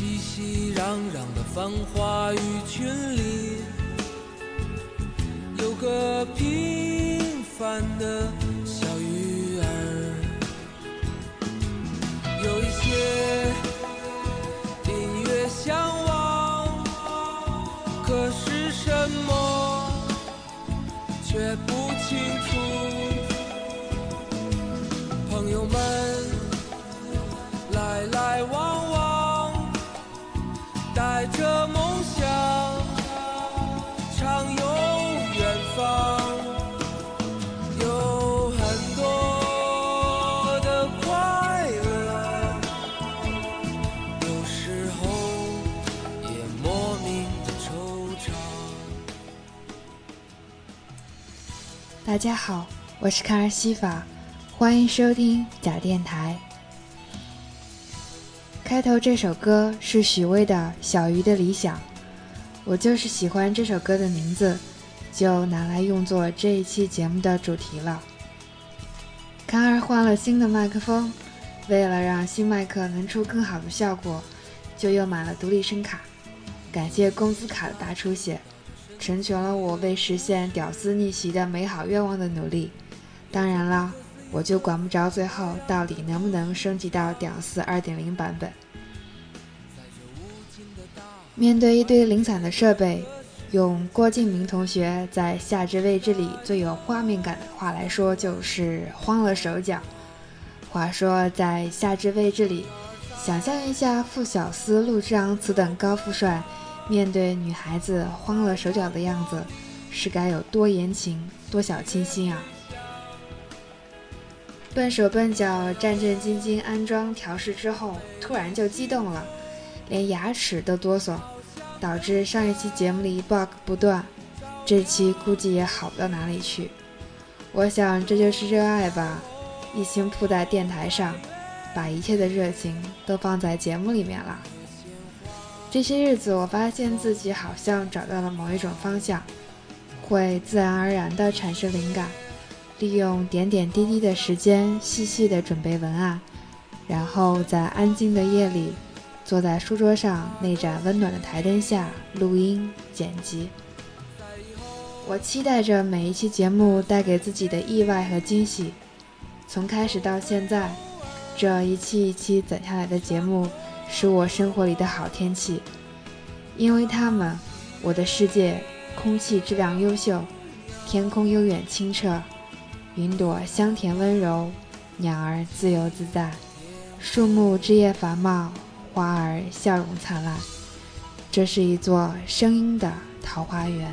熙熙攘攘的繁华与群里，大家好，我是卡尔西法，欢迎收听假电台。开头这首歌是许巍的《小鱼的理想》，我就是喜欢这首歌的名字，就拿来用作这一期节目的主题了。卡尔换了新的麦克风，为了让新麦克能出更好的效果，就又买了独立声卡。感谢工资卡的大出血。成全了我为实现屌丝逆袭的美好愿望的努力。当然了，我就管不着最后到底能不能升级到屌丝2.0版本。面对一堆零散的设备，用郭敬明同学在《夏至未至》里最有画面感的话来说，就是慌了手脚。话说，在《夏至未至》里，想象一下傅小司、陆之昂此等高富帅。面对女孩子慌了手脚的样子，是该有多言情、多小清新啊！笨手笨脚、战战兢兢安装调试之后，突然就激动了，连牙齿都哆嗦，导致上一期节目里 bug 不断，这期估计也好不到哪里去。我想这就是热爱吧，一心扑在电台上，把一切的热情都放在节目里面了。这些日子，我发现自己好像找到了某一种方向，会自然而然地产生灵感，利用点点滴滴的时间，细细地准备文案，然后在安静的夜里，坐在书桌上那盏温暖的台灯下录音剪辑。我期待着每一期节目带给自己的意外和惊喜。从开始到现在，这一期一期攒下来的节目。是我生活里的好天气，因为它们，我的世界空气质量优秀，天空悠远清澈，云朵香甜温柔，鸟儿自由自在，树木枝叶繁茂，花儿笑容灿烂。这是一座声音的桃花源。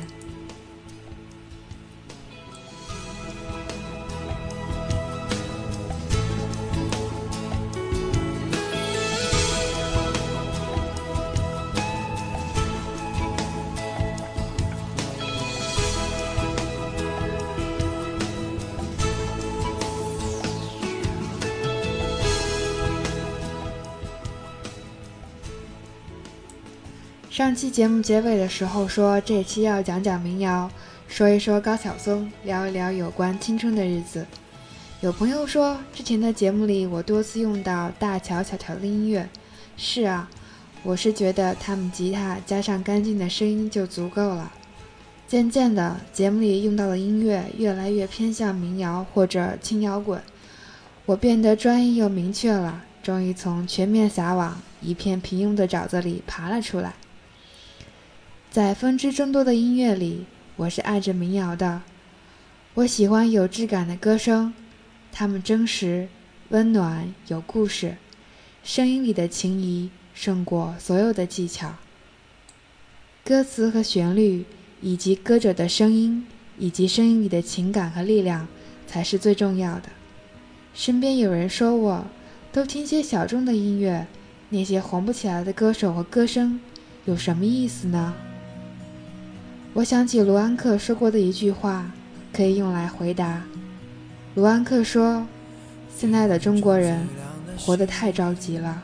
上期节目结尾的时候说，这期要讲讲民谣，说一说高晓松，聊一聊有关青春的日子。有朋友说，之前的节目里我多次用到大乔小乔的音乐。是啊，我是觉得他们吉他加上干净的声音就足够了。渐渐的，节目里用到的音乐越来越偏向民谣或者轻摇滚，我变得专一又明确了，终于从全面撒网、一片平庸的沼泽里爬了出来。在分支众多的音乐里，我是爱着民谣的。我喜欢有质感的歌声，它们真实、温暖、有故事，声音里的情谊胜过所有的技巧。歌词和旋律，以及歌者的声音，以及声音里的情感和力量，才是最重要的。身边有人说我，都听些小众的音乐，那些红不起来的歌手和歌声，有什么意思呢？我想起卢安克说过的一句话，可以用来回答。卢安克说：“现在的中国人活得太着急了。”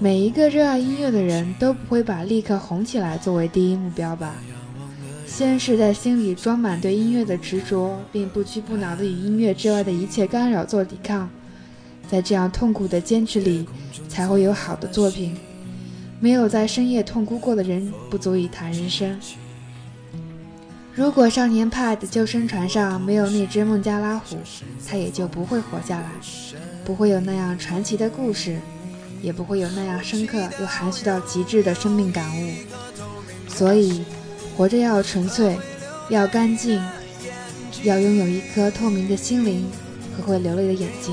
每一个热爱音乐的人都不会把立刻红起来作为第一目标吧？先是在心里装满对音乐的执着，并不屈不挠地与音乐之外的一切干扰做抵抗，在这样痛苦的坚持里，才会有好的作品。没有在深夜痛哭过的人，不足以谈人生。如果少年派的救生船上没有那只孟加拉虎，他也就不会活下来，不会有那样传奇的故事，也不会有那样深刻又含蓄到极致的生命感悟。所以。活着要纯粹，要干净，要拥有一颗透明的心灵和会流泪的眼睛。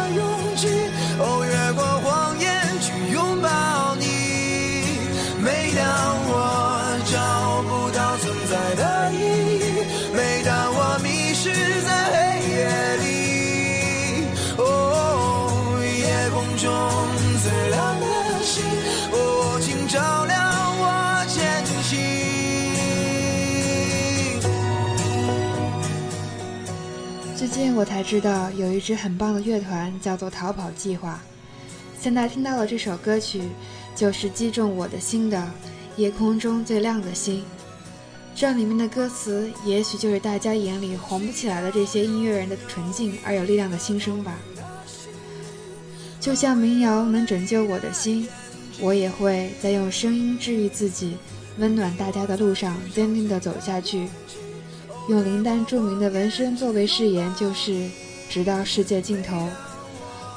我才知道，有一支很棒的乐团叫做逃跑计划。现在听到的这首歌曲，就是击中我的心的《夜空中最亮的星》。这里面的歌词，也许就是大家眼里红不起来的这些音乐人的纯净而有力量的心声吧。就像民谣能拯救我的心，我也会在用声音治愈自己、温暖大家的路上坚定地走下去。用林丹著名的纹身作为誓言，就是直到世界尽头。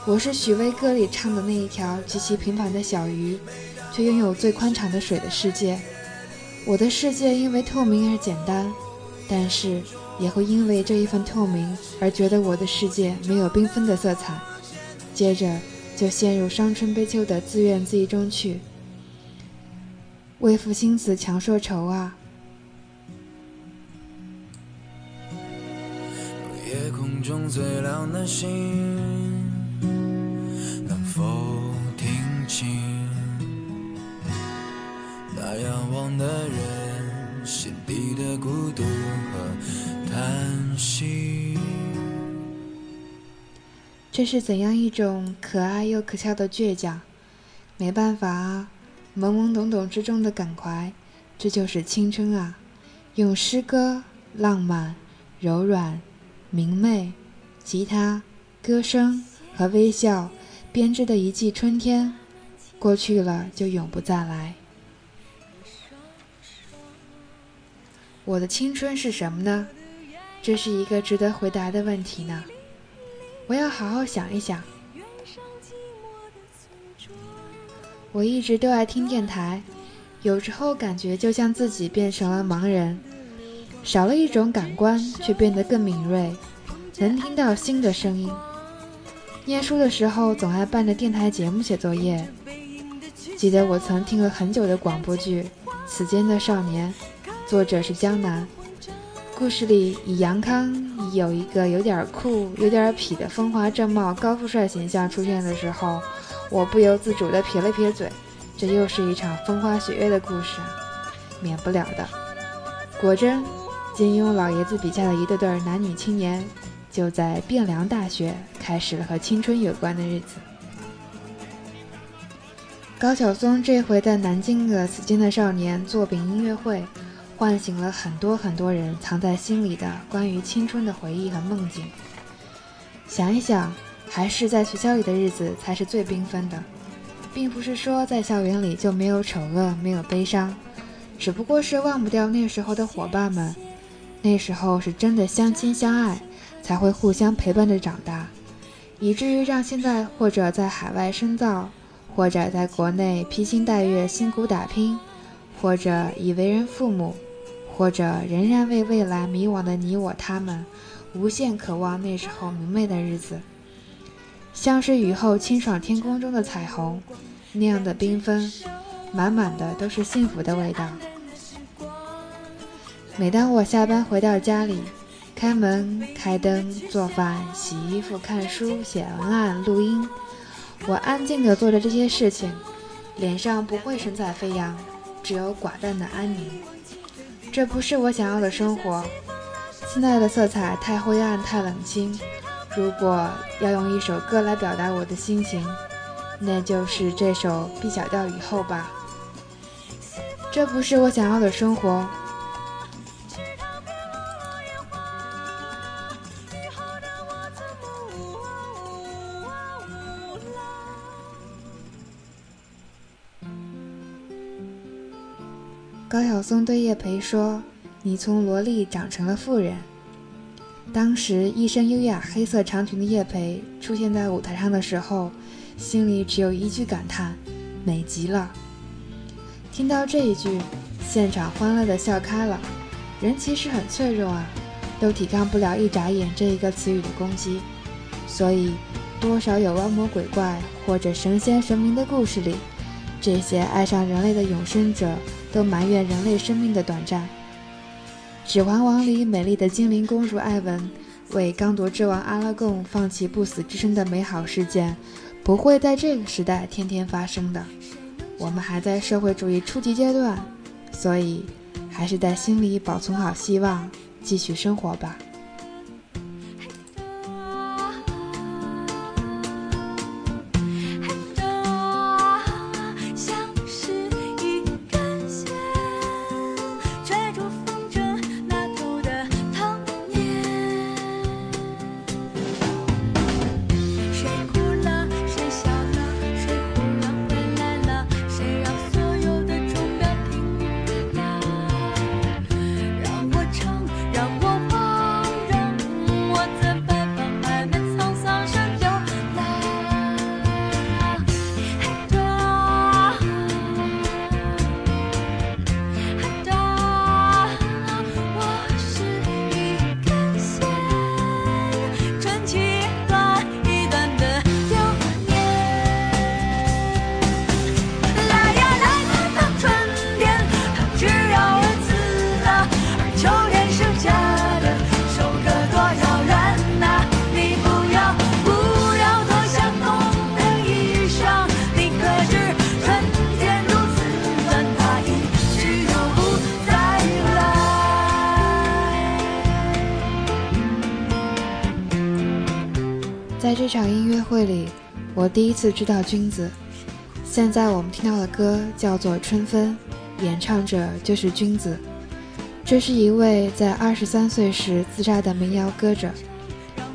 我是许巍歌里唱的那一条极其平凡的小鱼，却拥有最宽敞的水的世界。我的世界因为透明而简单，但是也会因为这一份透明而觉得我的世界没有缤纷的色彩。接着就陷入伤春悲秋的自怨自艾中去。为赋新词强说愁啊。夜空中最亮的星，能否听清？那仰望的人心底的孤独和叹息。这是怎样一种可爱又可笑的倔强？没办法啊，懵懵懂懂之中的感怀，这就是青春啊！用诗歌、浪漫、柔软、明媚、吉他、歌声和微笑编织的一季春天，过去了就永不再来。我的青春是什么呢？这是一个值得回答的问题呢。我要好好想一想。我一直都爱听电台，有时候感觉就像自己变成了盲人，少了一种感官，却变得更敏锐，能听到新的声音。念书的时候总爱伴着电台节目写作业，记得我曾听了很久的广播剧《此间的少年》。作者是江南，故事里以杨康以有一个有点酷、有点痞的风华正茂高富帅形象出现的时候，我不由自主地撇了撇嘴。这又是一场风花雪月的故事，免不了的。果真，金庸老爷子笔下的一对对男女青年，就在汴梁大学开始了和青春有关的日子。高晓松这回在南京的《死金的少年》作品音乐会，唤醒了很多很多人藏在心里的关于青春的回忆和梦境。想一想，还是在学校里的日子才是最缤纷的，并不是说在校园里就没有丑恶、没有悲伤，只不过是忘不掉那时候的伙伴们。那时候是真的相亲相爱，才会互相陪伴着长大，以至于让现在或者在海外深造，或者在国内披星戴月辛苦打拼，或者已为人父母，或者仍然为未来迷惘的你我他们，无限渴望那时候明媚的日子，像是雨后清爽天空中的彩虹，那样的缤纷，满满的都是幸福的味道。每当我下班回到家里，开门、开灯、做饭、洗衣服、看书、写文案、录音，我安静地做着这些事情，脸上不会神采飞扬，只有寡淡的安宁。这不是我想要的生活。现在的色彩太灰暗、太冷清。如果要用一首歌来表达我的心情，那就是这首《B 小调雨后》吧。这不是我想要的生活。高晓松对叶培说：“你从萝莉长成了妇人。”当时一身优雅黑色长裙的叶培出现在舞台上的时候，心里只有一句感叹：“美极了。”听到这一句，现场欢乐的笑开了。人其实很脆弱啊，都抵抗不了一眨眼这一个词语的攻击。所以，多少有妖魔鬼怪或者神仙神明的故事里，这些爱上人类的永生者。都埋怨人类生命的短暂。《指环王》里美丽的精灵公主艾文为刚铎之王阿拉贡放弃不死之身的美好事件，不会在这个时代天天发生的。我们还在社会主义初级阶段，所以还是在心里保存好希望，继续生活吧。第一次知道君子。现在我们听到的歌叫做《春分》，演唱者就是君子。这是一位在二十三岁时自杀的民谣歌者，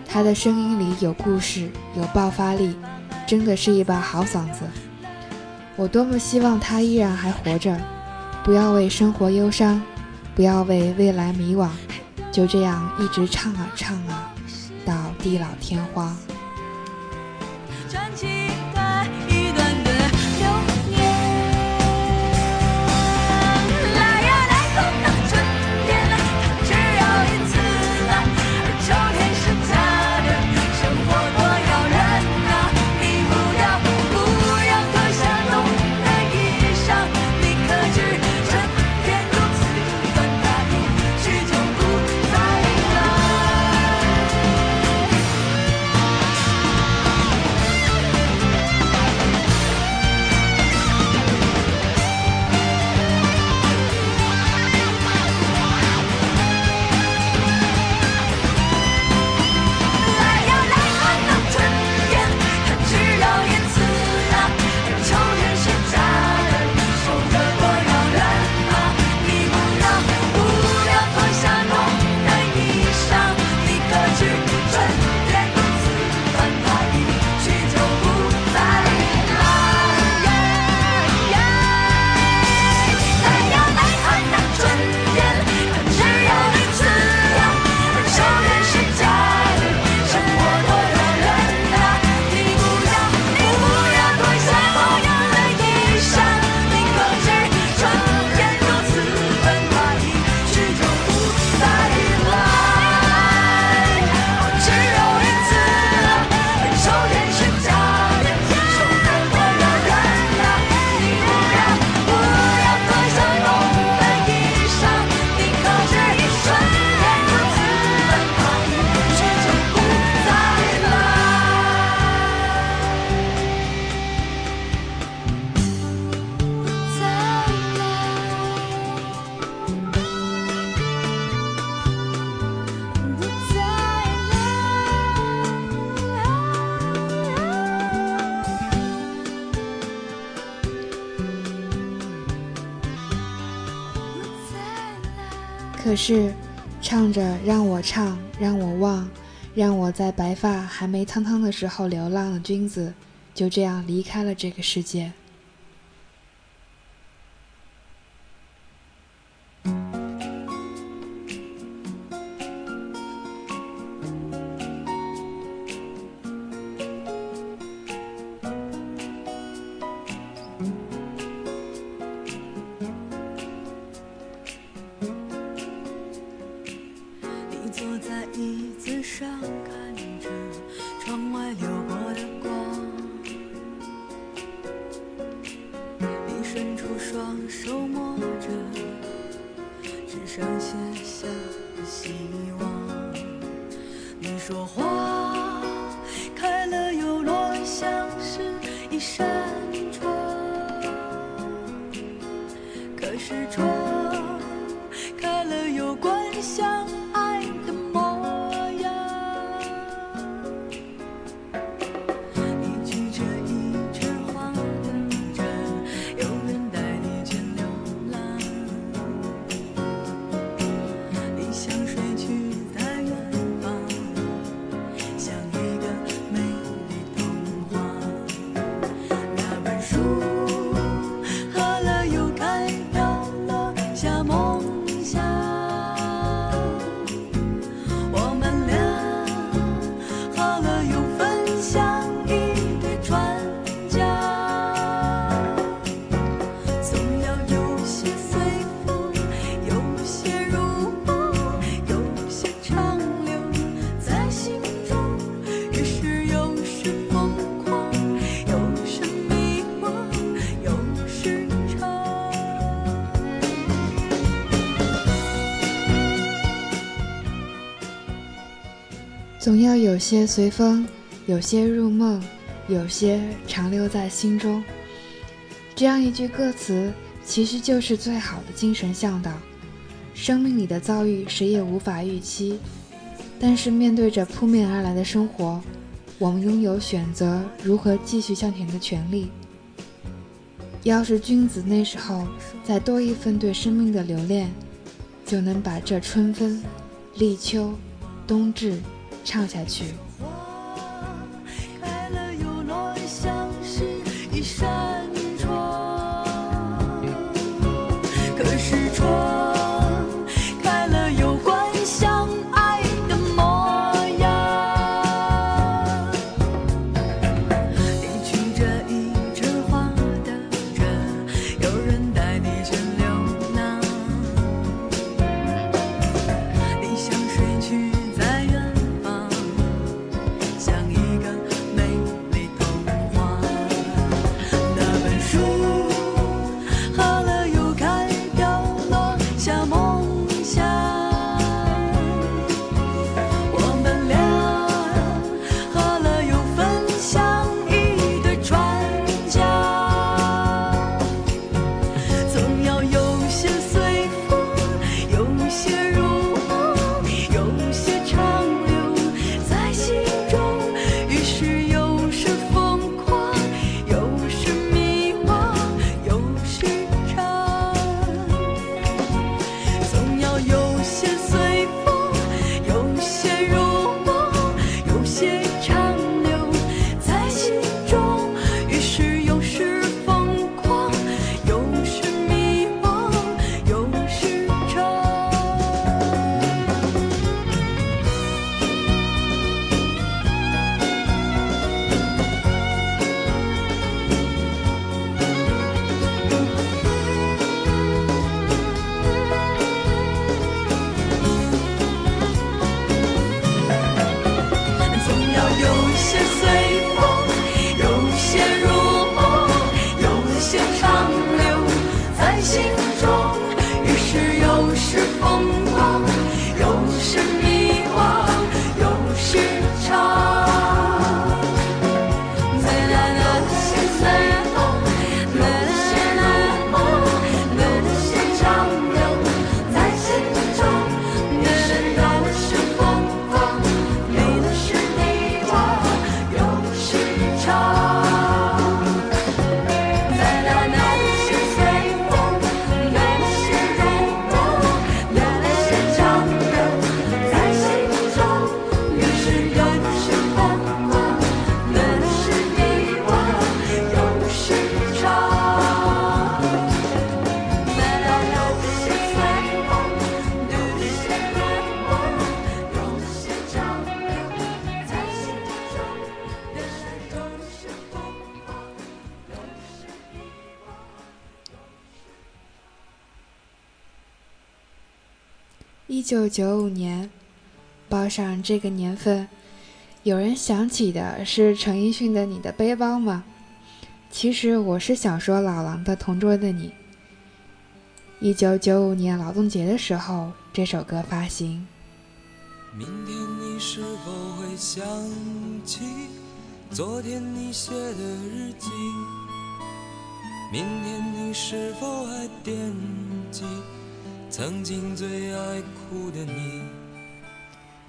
他的声音里有故事，有爆发力，真的是一把好嗓子。我多么希望他依然还活着，不要为生活忧伤，不要为未来迷惘，就这样一直唱啊唱啊，到地老天荒。可是，唱着让我唱，让我忘，让我在白发还没苍苍的时候流浪的君子，就这样离开了这个世界。总要有些随风，有些入梦，有些长留在心中。这样一句歌词，其实就是最好的精神向导。生命里的遭遇，谁也无法预期，但是面对着扑面而来的生活，我们拥有选择如何继续向前的权利。要是君子那时候再多一份对生命的留恋，就能把这春分、立秋、冬至。唱下去。九九五年，报上这个年份，有人想起的是陈奕迅的《你的背包》吗？其实我是想说老狼的《同桌的你》。一九九五年劳动节的时候，这首歌发行。明天你是否会想起昨天你写的日记？明天你是否还惦记？曾经最爱哭的你。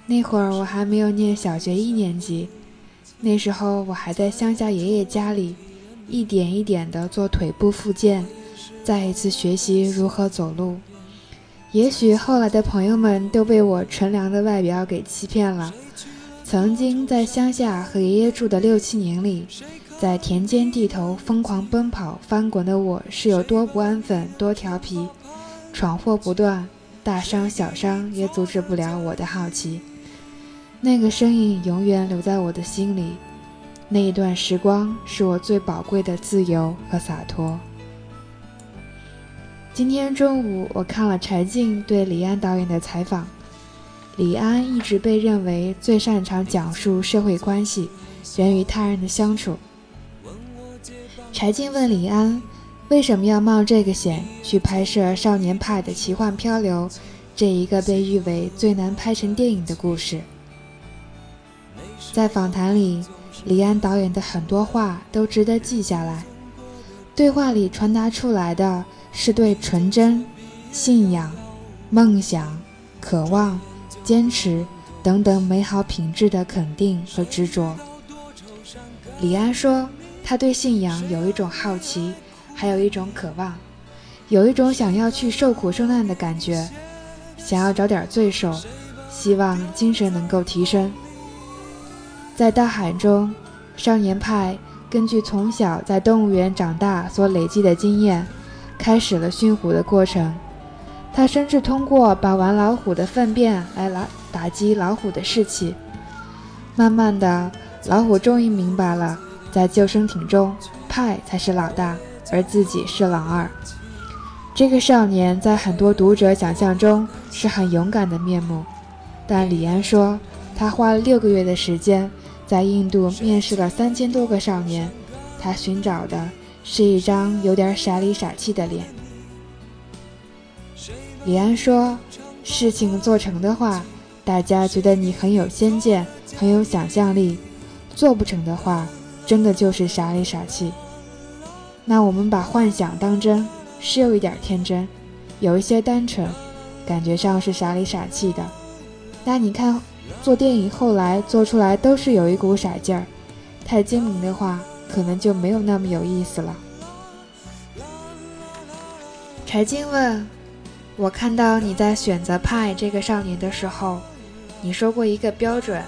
那会儿我还没有念小学一年级，那时候我还在乡下爷爷家里，一点一点地做腿部复健，再一次学习如何走路。也许后来的朋友们都被我纯良的外表给欺骗了。曾经在乡下和爷爷住的六七年里，在田间地头疯狂奔跑翻滚的我，是有多不安分，多调皮。闯祸不断，大伤小伤也阻止不了我的好奇。那个身影永远留在我的心里，那一段时光是我最宝贵的自由和洒脱。今天中午我看了柴静对李安导演的采访，李安一直被认为最擅长讲述社会关系、人与他人的相处。柴静问李安。为什么要冒这个险去拍摄《少年派的奇幻漂流》这一个被誉为最难拍成电影的故事？在访谈里，李安导演的很多话都值得记下来。对话里传达出来的是对纯真、信仰、梦想、渴望、坚持等等美好品质的肯定和执着。李安说，他对信仰有一种好奇。还有一种渴望，有一种想要去受苦受难的感觉，想要找点罪受，希望精神能够提升。在大海中，少年派根据从小在动物园长大所累积的经验，开始了驯虎的过程。他甚至通过把玩老虎的粪便来打打击老虎的士气。慢慢的，老虎终于明白了，在救生艇中，派才是老大。而自己是老二，这个少年在很多读者想象中是很勇敢的面目，但李安说，他花了六个月的时间在印度面试了三千多个少年，他寻找的是一张有点傻里傻气的脸。李安说，事情做成的话，大家觉得你很有先见，很有想象力；做不成的话，真的就是傻里傻气。那我们把幻想当真，是有一点天真，有一些单纯，感觉上是傻里傻气的。那你看，做电影后来做出来都是有一股傻劲儿，太精明的话，可能就没有那么有意思了。柴静问：“我看到你在选择派这个少年的时候，你说过一个标准，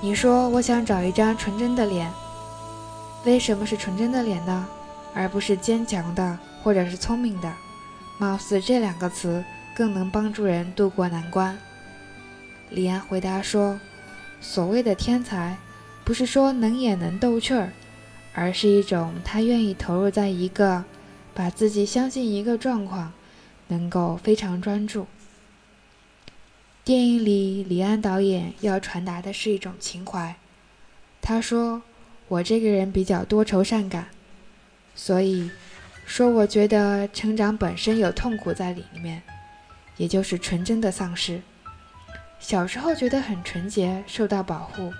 你说我想找一张纯真的脸。为什么是纯真的脸呢？”而不是坚强的，或者是聪明的，貌似这两个词更能帮助人渡过难关。李安回答说：“所谓的天才，不是说能演能逗趣儿，而是一种他愿意投入在一个，把自己相信一个状况，能够非常专注。”电影里，李安导演要传达的是一种情怀。他说：“我这个人比较多愁善感。”所以，说我觉得成长本身有痛苦在里面，也就是纯真的丧失。小时候觉得很纯洁，受到保护，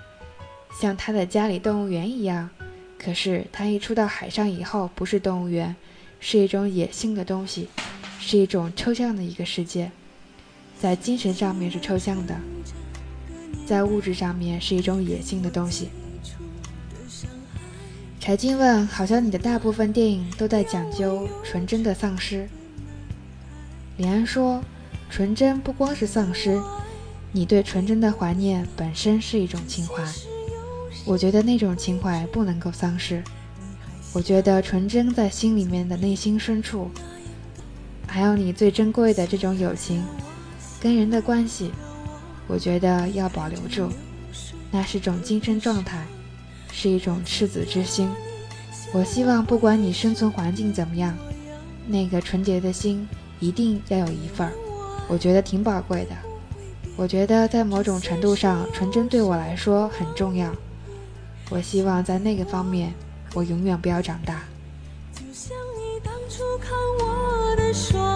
像他的家里动物园一样。可是他一出到海上以后，不是动物园，是一种野性的东西，是一种抽象的一个世界，在精神上面是抽象的，在物质上面是一种野性的东西。柴静问：“好像你的大部分电影都在讲究纯真的丧失。”李安说：“纯真不光是丧失，你对纯真的怀念本身是一种情怀，我觉得那种情怀不能够丧失。我觉得纯真在心里面的内心深处，还有你最珍贵的这种友情，跟人的关系，我觉得要保留住，那是种精神状态，是一种赤子之心。我希望不管你生存环境怎么样，那个纯洁的心一定要有一份儿，我觉得挺宝贵的。我觉得在某种程度上，纯真对我来说很重要。我希望在那个方面，我永远不要长大。就像你当初看我的双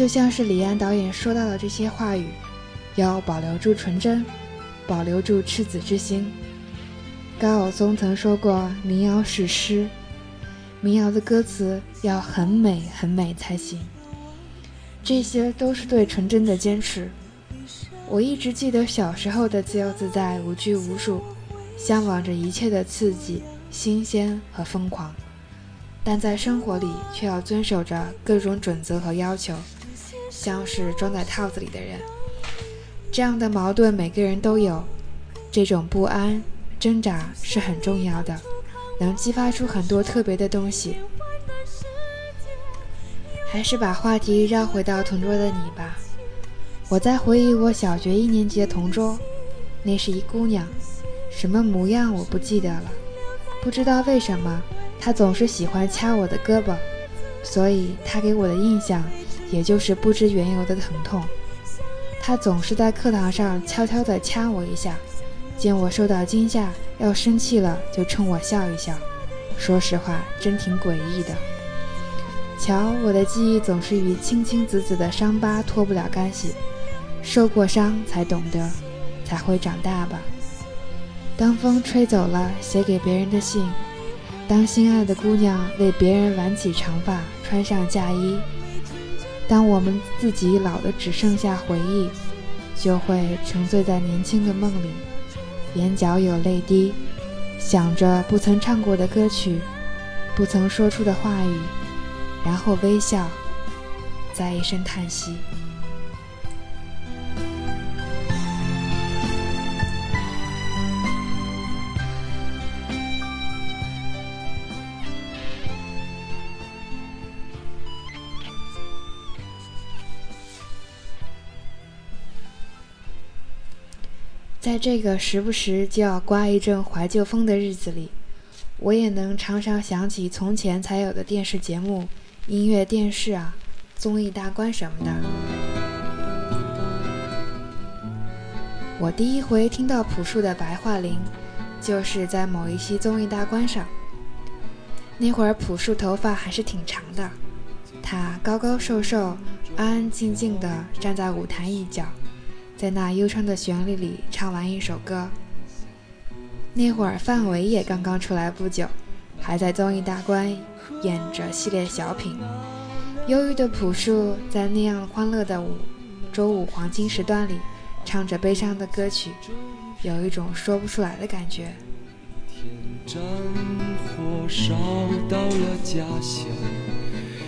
就像是李安导演说到的这些话语，要保留住纯真，保留住赤子之心。高晓松曾说过，民谣是诗，民谣的歌词要很美很美才行。这些都是对纯真的坚持。我一直记得小时候的自由自在、无拘无束，向往着一切的刺激、新鲜和疯狂，但在生活里却要遵守着各种准则和要求。像是装在套子里的人，这样的矛盾每个人都有，这种不安、挣扎是很重要的，能激发出很多特别的东西。还是把话题绕回到同桌的你吧。我在回忆我小学一年级的同桌，那是一姑娘，什么模样我不记得了，不知道为什么她总是喜欢掐我的胳膊，所以她给我的印象。也就是不知缘由的疼痛，他总是在课堂上悄悄地掐我一下，见我受到惊吓要生气了，就冲我笑一笑。说实话，真挺诡异的。瞧，我的记忆总是与青青紫紫的伤疤脱不了干系，受过伤才懂得，才会长大吧。当风吹走了写给别人的信，当心爱的姑娘为别人挽起长发，穿上嫁衣。当我们自己老的只剩下回忆，就会沉醉在年轻的梦里，眼角有泪滴，想着不曾唱过的歌曲，不曾说出的话语，然后微笑，再一声叹息。在这个时不时就要刮一阵怀旧风的日子里，我也能常常想起从前才有的电视节目、音乐电视啊、综艺大观什么的。我第一回听到朴树的《白桦林》，就是在某一期综艺大观上。那会儿朴树头发还是挺长的，他高高瘦瘦、安安静静地站在舞台一角。在那悠长的旋律里唱完一首歌。那会儿范伟也刚刚出来不久，还在综艺大观演着系列小品。忧郁的朴树在那样欢乐的五周五黄金时段里，唱着悲伤的歌曲，有一种说不出来的感觉。天战火烧到了家乡，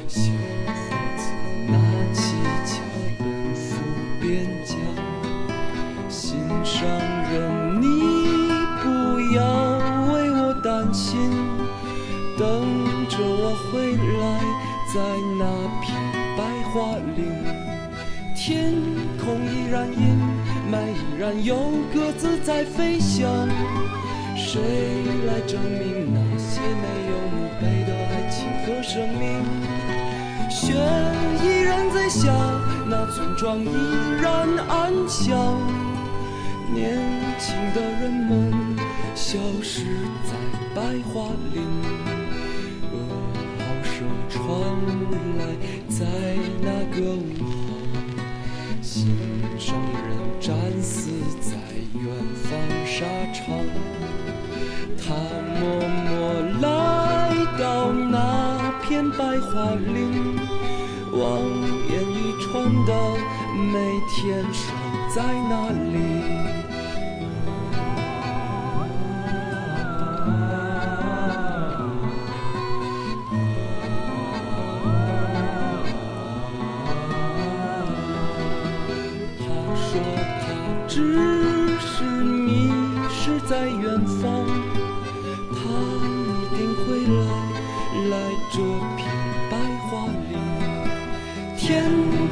小伙子拿起枪奔赴边疆。心上人，你不要为我担心，等着我回来，在那片白桦林，天空依然阴霾，依然有鸽子在飞翔。谁来证明那些没有墓碑的爱情和生命？雪依然在下，那村庄依然安详。年轻的人们消失在白桦林，噩耗声传来，在那个午后，心上人战死在远方沙场。他默默来到那片白桦林，望眼欲穿的每天守在那里。他说他只是迷失在远方，他一定会来，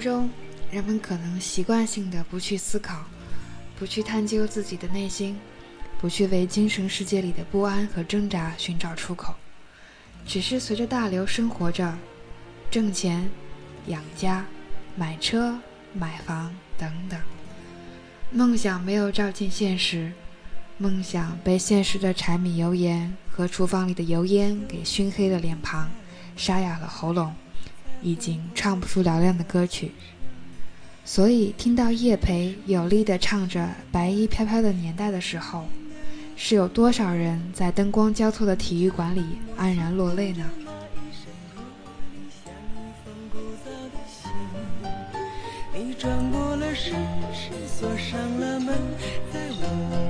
中，人们可能习惯性的不去思考，不去探究自己的内心，不去为精神世界里的不安和挣扎寻找出口，只是随着大流生活着，挣钱、养家、买车、买房等等。梦想没有照进现实，梦想被现实的柴米油盐和厨房里的油烟给熏黑了脸庞，沙哑了喉咙。已经唱不出嘹亮的歌曲，所以听到叶培有力地唱着《白衣飘飘的年代》的时候，是有多少人在灯光交错的体育馆里黯然落泪呢？你转过了身，锁上了门，再无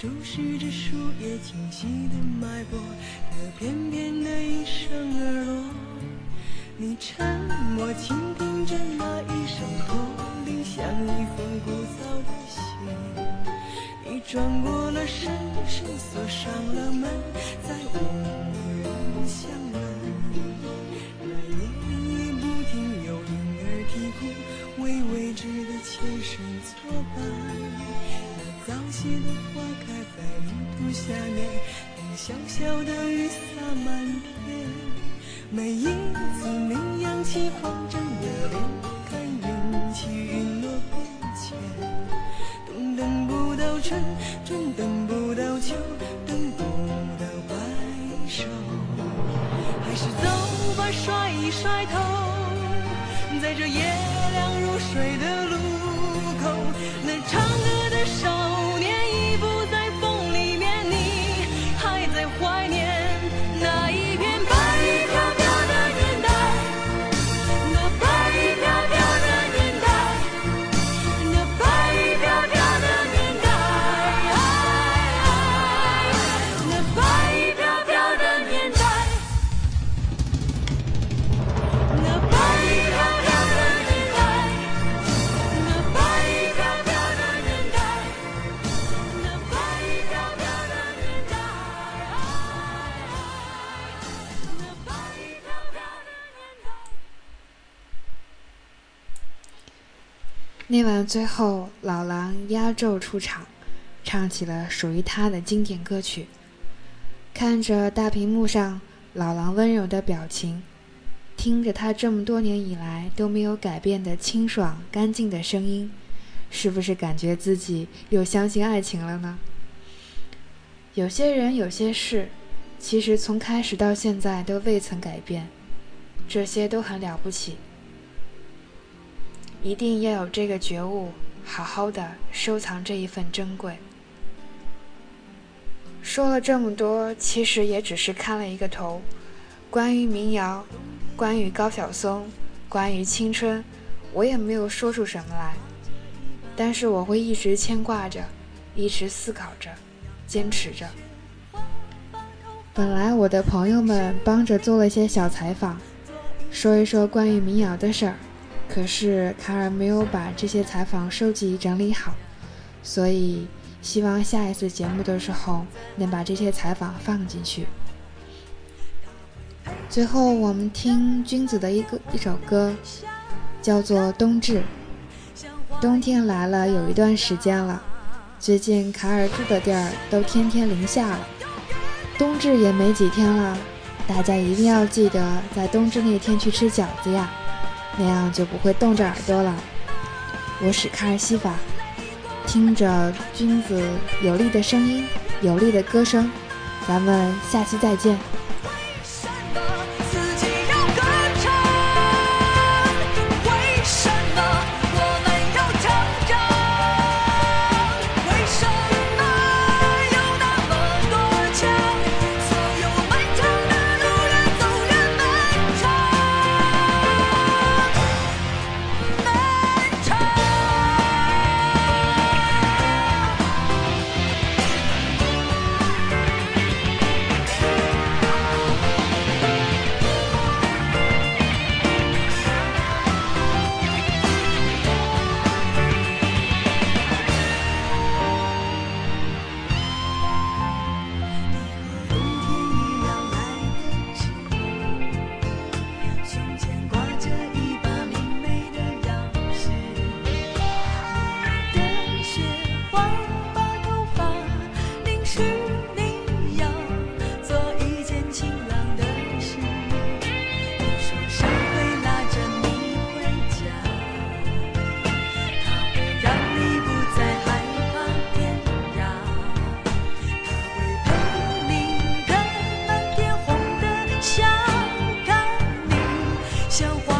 注视着树叶清晰的脉搏，和翩翩的一声而落。你沉默倾听着那一声驼铃，像一封古早的信。你转过了身，身锁上了门，再无人相下面，等小小的雨洒满天，每一次你扬起慌张的脸，看云起云落变迁，等等不到春，春等不到秋，等不到白首，还是走吧，甩一甩头，在这夜凉如水的路。那晚最后，老狼压轴出场，唱起了属于他的经典歌曲。看着大屏幕上老狼温柔的表情，听着他这么多年以来都没有改变的清爽干净的声音，是不是感觉自己又相信爱情了呢？有些人，有些事，其实从开始到现在都未曾改变，这些都很了不起。一定要有这个觉悟，好好的收藏这一份珍贵。说了这么多，其实也只是看了一个头。关于民谣，关于高晓松，关于青春，我也没有说出什么来。但是我会一直牵挂着，一直思考着，坚持着。本来我的朋友们帮着做了些小采访，说一说关于民谣的事儿。可是卡尔没有把这些采访收集整理好，所以希望下一次节目的时候能把这些采访放进去。最后，我们听君子的一个一首歌，叫做《冬至》。冬天来了，有一段时间了，最近卡尔住的地儿都天天零下了，冬至也没几天了，大家一定要记得在冬至那天去吃饺子呀。那样就不会冻着耳朵了。我是卡尔西法，听着君子有力的声音，有力的歌声，咱们下期再见。像花